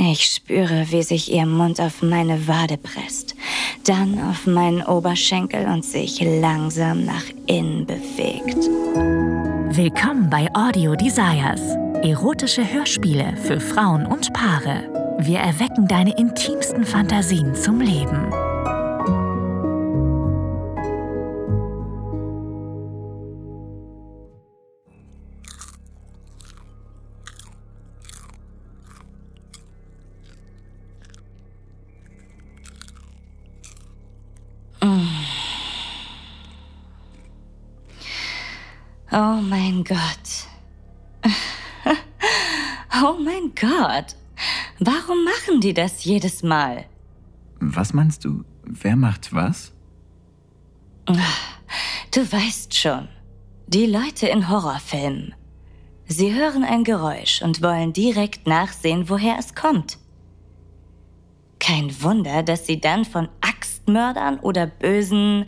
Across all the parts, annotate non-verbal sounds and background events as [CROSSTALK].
Ich spüre, wie sich ihr Mund auf meine Wade presst, dann auf meinen Oberschenkel und sich langsam nach innen bewegt. Willkommen bei Audio Desires. Erotische Hörspiele für Frauen und Paare. Wir erwecken deine intimsten Fantasien zum Leben. Oh mein Gott. [LAUGHS] Oh mein Gott. Warum machen die das jedes Mal? Was meinst du? Wer macht was? Du weißt schon. Die Leute in Horrorfilmen. Sie hören ein Geräusch und wollen direkt nachsehen, woher es kommt. Kein Wunder, dass sie dann von Axtmördern oder bösen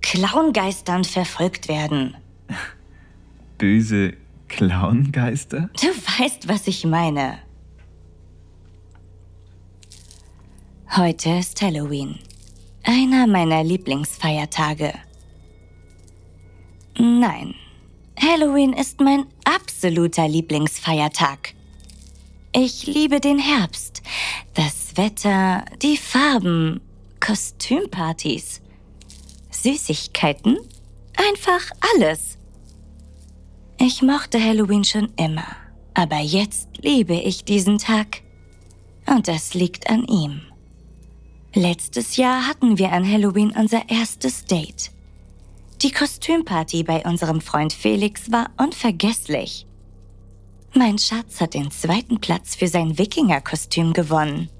Clowngeistern verfolgt werden. [LAUGHS] Böse Clowngeister? Du weißt, was ich meine. Heute ist Halloween. Einer meiner Lieblingsfeiertage. Nein, Halloween ist mein absoluter Lieblingsfeiertag. Ich liebe den Herbst, das Wetter, die Farben, Kostümpartys, Süßigkeiten, einfach alles. Ich mochte Halloween schon immer, aber jetzt liebe ich diesen Tag. Und das liegt an ihm. Letztes Jahr hatten wir an Halloween unser erstes Date. Die Kostümparty bei unserem Freund Felix war unvergesslich. Mein Schatz hat den zweiten Platz für sein Wikingerkostüm gewonnen.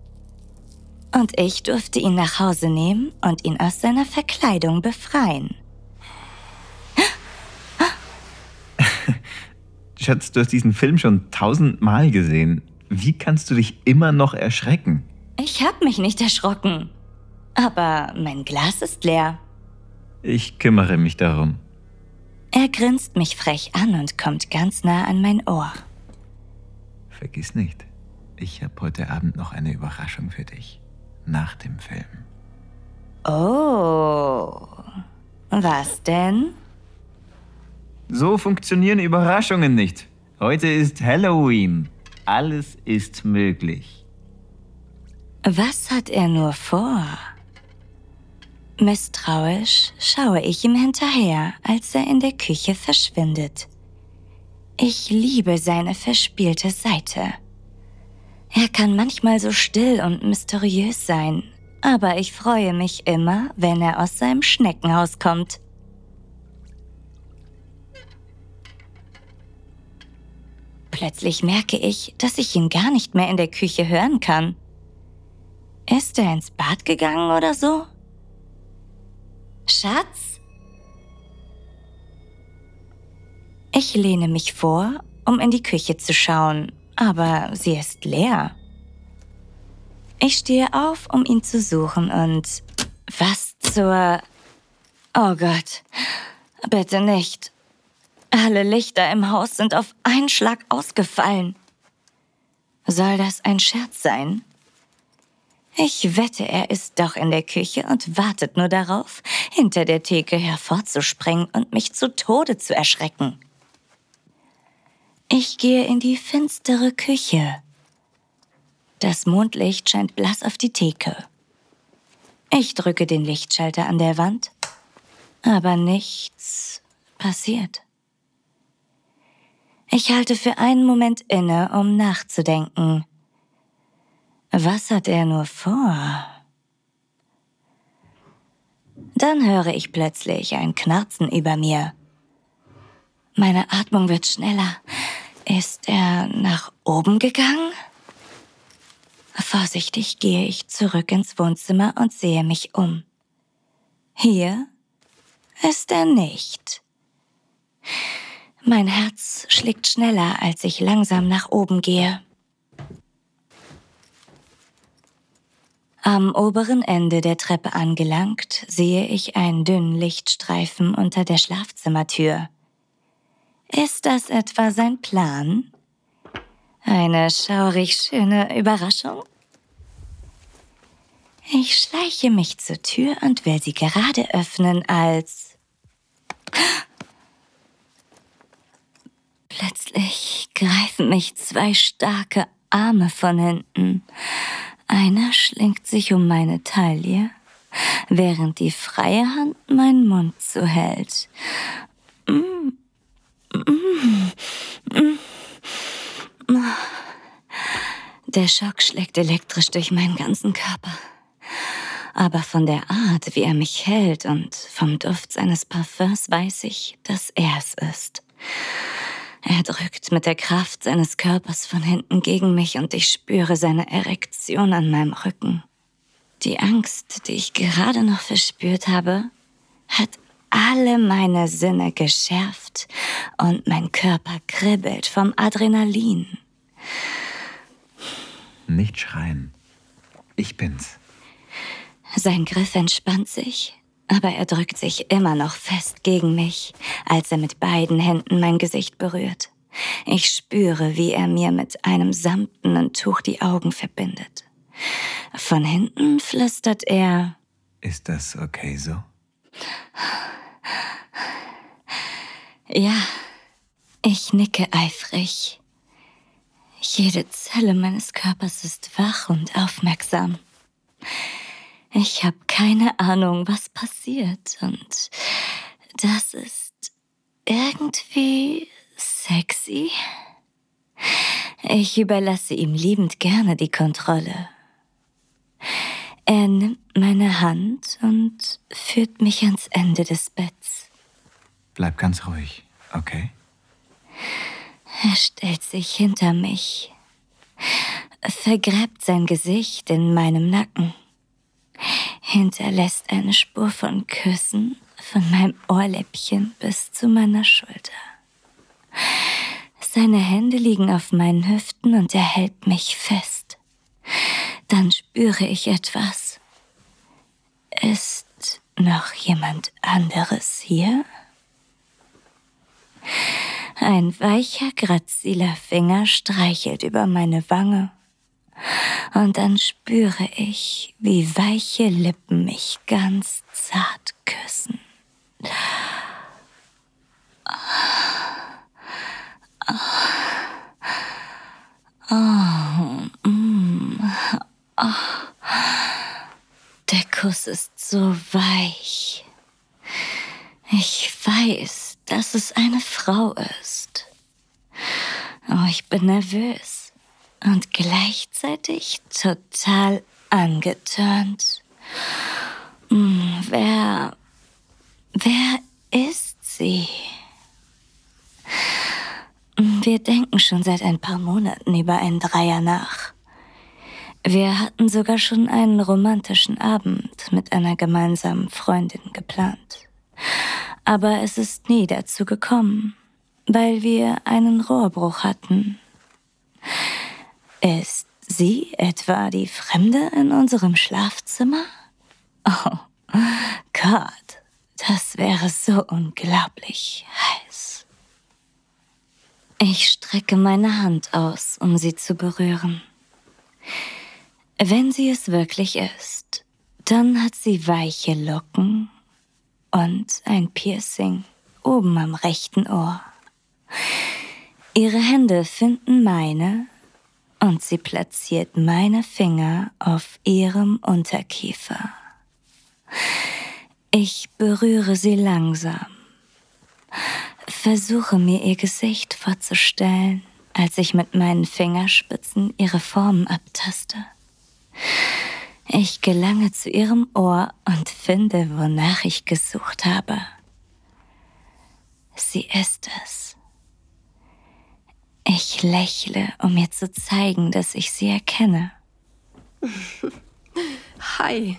Und ich durfte ihn nach Hause nehmen und ihn aus seiner Verkleidung befreien. Schatz, du hast diesen Film schon tausendmal gesehen. Wie kannst du dich immer noch erschrecken? Ich hab mich nicht erschrocken. Aber mein Glas ist leer. Ich kümmere mich darum. Er grinst mich frech an und kommt ganz nah an mein Ohr. Vergiss nicht, ich habe heute Abend noch eine Überraschung für dich. Nach dem Film. Oh. Was denn? So funktionieren Überraschungen nicht. Heute ist Halloween. Alles ist möglich. Was hat er nur vor? Misstrauisch schaue ich ihm hinterher, als er in der Küche verschwindet. Ich liebe seine verspielte Seite. Er kann manchmal so still und mysteriös sein, aber ich freue mich immer, wenn er aus seinem Schneckenhaus kommt. Plötzlich merke ich, dass ich ihn gar nicht mehr in der Küche hören kann. Ist er ins Bad gegangen oder so? Schatz? Ich lehne mich vor, um in die Küche zu schauen, aber sie ist leer. Ich stehe auf, um ihn zu suchen und was zur... Oh Gott, bitte nicht. Alle Lichter im Haus sind auf einen Schlag ausgefallen. Soll das ein Scherz sein? Ich wette, er ist doch in der Küche und wartet nur darauf, hinter der Theke hervorzuspringen und mich zu Tode zu erschrecken. Ich gehe in die finstere Küche. Das Mondlicht scheint blass auf die Theke. Ich drücke den Lichtschalter an der Wand, aber nichts passiert. Ich halte für einen Moment inne, um nachzudenken. Was hat er nur vor? Dann höre ich plötzlich ein Knarzen über mir. Meine Atmung wird schneller. Ist er nach oben gegangen? Vorsichtig gehe ich zurück ins Wohnzimmer und sehe mich um. Hier ist er nicht. Mein Herz schlägt schneller, als ich langsam nach oben gehe. Am oberen Ende der Treppe angelangt, sehe ich einen dünnen Lichtstreifen unter der Schlafzimmertür. Ist das etwa sein Plan? Eine schaurig schöne Überraschung? Ich schleiche mich zur Tür und will sie gerade öffnen, als... Plötzlich greifen mich zwei starke Arme von hinten. Einer schlingt sich um meine Taille, während die freie Hand meinen Mund zuhält. Der Schock schlägt elektrisch durch meinen ganzen Körper aber von der Art, wie er mich hält und vom Duft seines Parfums weiß ich, dass er es ist. Er drückt mit der Kraft seines Körpers von hinten gegen mich und ich spüre seine Erektion an meinem Rücken. Die Angst, die ich gerade noch verspürt habe, hat alle meine Sinne geschärft und mein Körper kribbelt vom Adrenalin. Nicht schreien. Ich bin's. Sein Griff entspannt sich, aber er drückt sich immer noch fest gegen mich, als er mit beiden Händen mein Gesicht berührt. Ich spüre, wie er mir mit einem samtenen Tuch die Augen verbindet. Von hinten flüstert er Ist das okay so? Ja, ich nicke eifrig. Jede Zelle meines Körpers ist wach und aufmerksam. Ich habe keine Ahnung, was passiert. Und das ist irgendwie sexy. Ich überlasse ihm liebend gerne die Kontrolle. Er nimmt meine Hand und führt mich ans Ende des Betts. Bleib ganz ruhig, okay? Er stellt sich hinter mich, vergräbt sein Gesicht in meinem Nacken hinterlässt eine Spur von Küssen von meinem Ohrläppchen bis zu meiner Schulter. Seine Hände liegen auf meinen Hüften und er hält mich fest. Dann spüre ich etwas. Ist noch jemand anderes hier? Ein weicher, graziler Finger streichelt über meine Wange und dann spüre ich, wie weiche Lippen mich ganz zart küssen. Oh, mm, oh. Der Kuss ist so weich. Ich weiß, dass es eine Frau ist. Oh, ich bin nervös und gleichzeitig total angetörnt. Hm, wer, wer ist sie? Hm, wir denken schon seit ein paar Monaten über einen Dreier nach. Wir hatten sogar schon einen romantischen Abend mit einer gemeinsamen Freundin geplant. Aber es ist nie dazu gekommen, weil wir einen Rohrbruch hatten. Ist sie etwa die Fremde in unserem Schlafzimmer? Oh Gott, das wäre so unglaublich heiß. Ich strecke meine Hand aus, um sie zu berühren. Wenn sie es wirklich ist, dann hat sie weiche Locken und ein Piercing oben am rechten Ohr. Ihre Hände finden meine und sie platziert meine Finger auf ihrem Unterkiefer. Ich berühre sie langsam, versuche mir ihr Gesicht vorzustellen, als ich mit meinen Fingerspitzen ihre Formen abtaste. Ich gelange zu ihrem Ohr und finde, wonach ich gesucht habe. Sie ist es. Ich lächle, um mir zu zeigen, dass ich sie erkenne. [LAUGHS] Hi.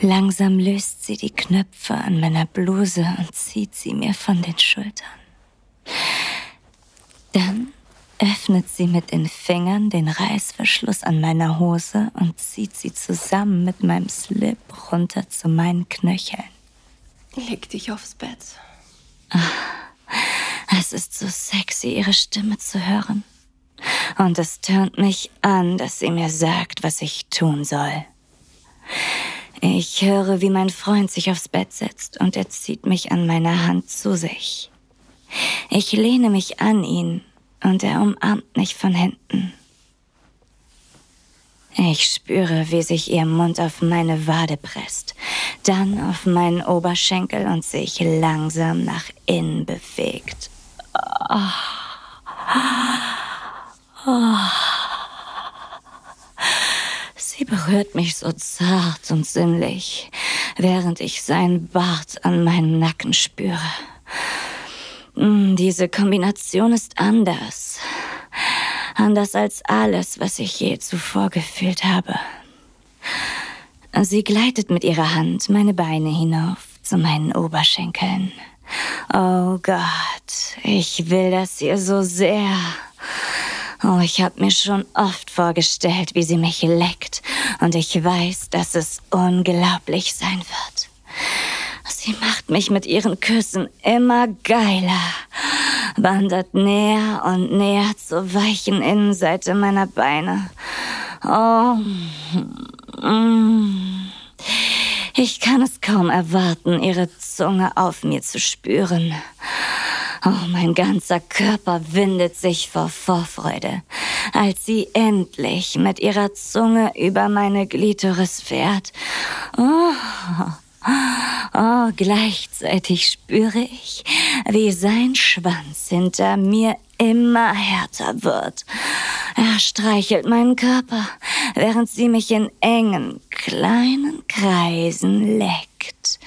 Langsam löst sie die Knöpfe an meiner Bluse und zieht sie mir von den Schultern. Dann öffnet sie mit den Fingern den Reißverschluss an meiner Hose und zieht sie zusammen mit meinem Slip runter zu meinen Knöcheln. Leg dich aufs Bett. Ah. Es ist so sexy, ihre Stimme zu hören. Und es tönt mich an, dass sie mir sagt, was ich tun soll. Ich höre, wie mein Freund sich aufs Bett setzt und er zieht mich an meiner Hand zu sich. Ich lehne mich an ihn und er umarmt mich von hinten. Ich spüre, wie sich ihr Mund auf meine Wade presst, dann auf meinen Oberschenkel und sich langsam nach innen bewegt. Sie berührt mich so zart und sinnlich, während ich seinen Bart an meinem Nacken spüre. Mm, diese Kombination ist anders. Anders als alles, was ich je zuvor gefühlt habe. Sie gleitet mit ihrer Hand meine Beine hinauf zu meinen Oberschenkeln. Oh Gott, ich will das hier so sehr. Oh, ich habe mir schon oft vorgestellt, wie sie mich leckt, und ich weiß, dass es unglaublich sein wird. Sie macht mich mit ihren Küssen immer geiler, wandert näher und näher zur weichen Innenseite meiner Beine. Oh. Mm. Ich kann es kaum erwarten, ihre Zunge auf mir zu spüren. Oh, mein ganzer Körper windet sich vor Vorfreude, als sie endlich mit ihrer Zunge über meine Glitoris fährt. Oh. Oh, gleichzeitig spüre ich, wie sein Schwanz hinter mir immer härter wird. Er streichelt meinen Körper, während sie mich in engen, kleinen Kreisen leckt.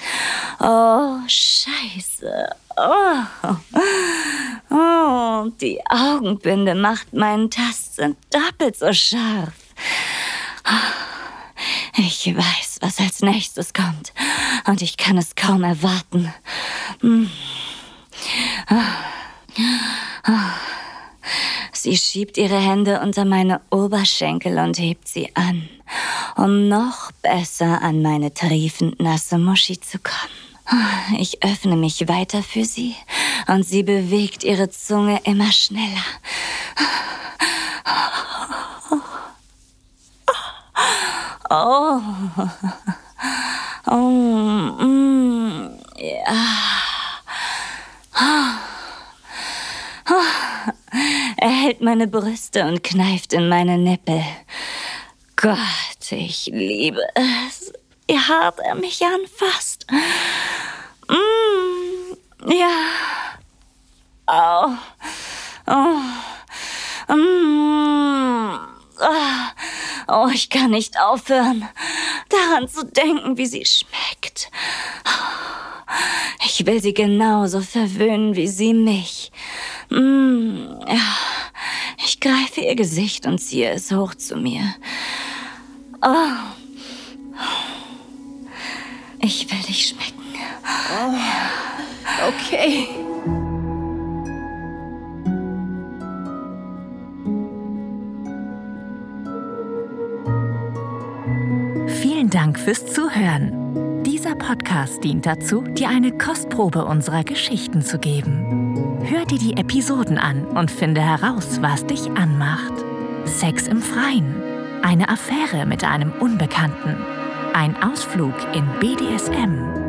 Oh, scheiße. Oh. oh, die Augenbinde macht meinen Tastsinn doppelt so scharf. Ich weiß, was als nächstes kommt. Und ich kann es kaum erwarten. Hm. Sie schiebt ihre Hände unter meine Oberschenkel und hebt sie an, um noch besser an meine triefend nasse Muschi zu kommen. Ich öffne mich weiter für sie und sie bewegt ihre Zunge immer schneller. Oh. Oh. Mm. Ja. Er hält meine Brüste und kneift in meine Nippel. Gott, ich liebe es, wie hart er mich anfasst. Ja. Oh. Oh. Mm. Oh. Oh, ich kann nicht aufhören, daran zu denken, wie sie schmeckt. Ich will sie genauso verwöhnen wie sie mich. Mm. Ich greife ihr Gesicht und ziehe es hoch zu mir. Oh. Ich will dich schmecken. Okay. Dank fürs Zuhören. Dieser Podcast dient dazu, dir eine Kostprobe unserer Geschichten zu geben. Hör dir die Episoden an und finde heraus, was dich anmacht. Sex im Freien, eine Affäre mit einem Unbekannten, ein Ausflug in BDSM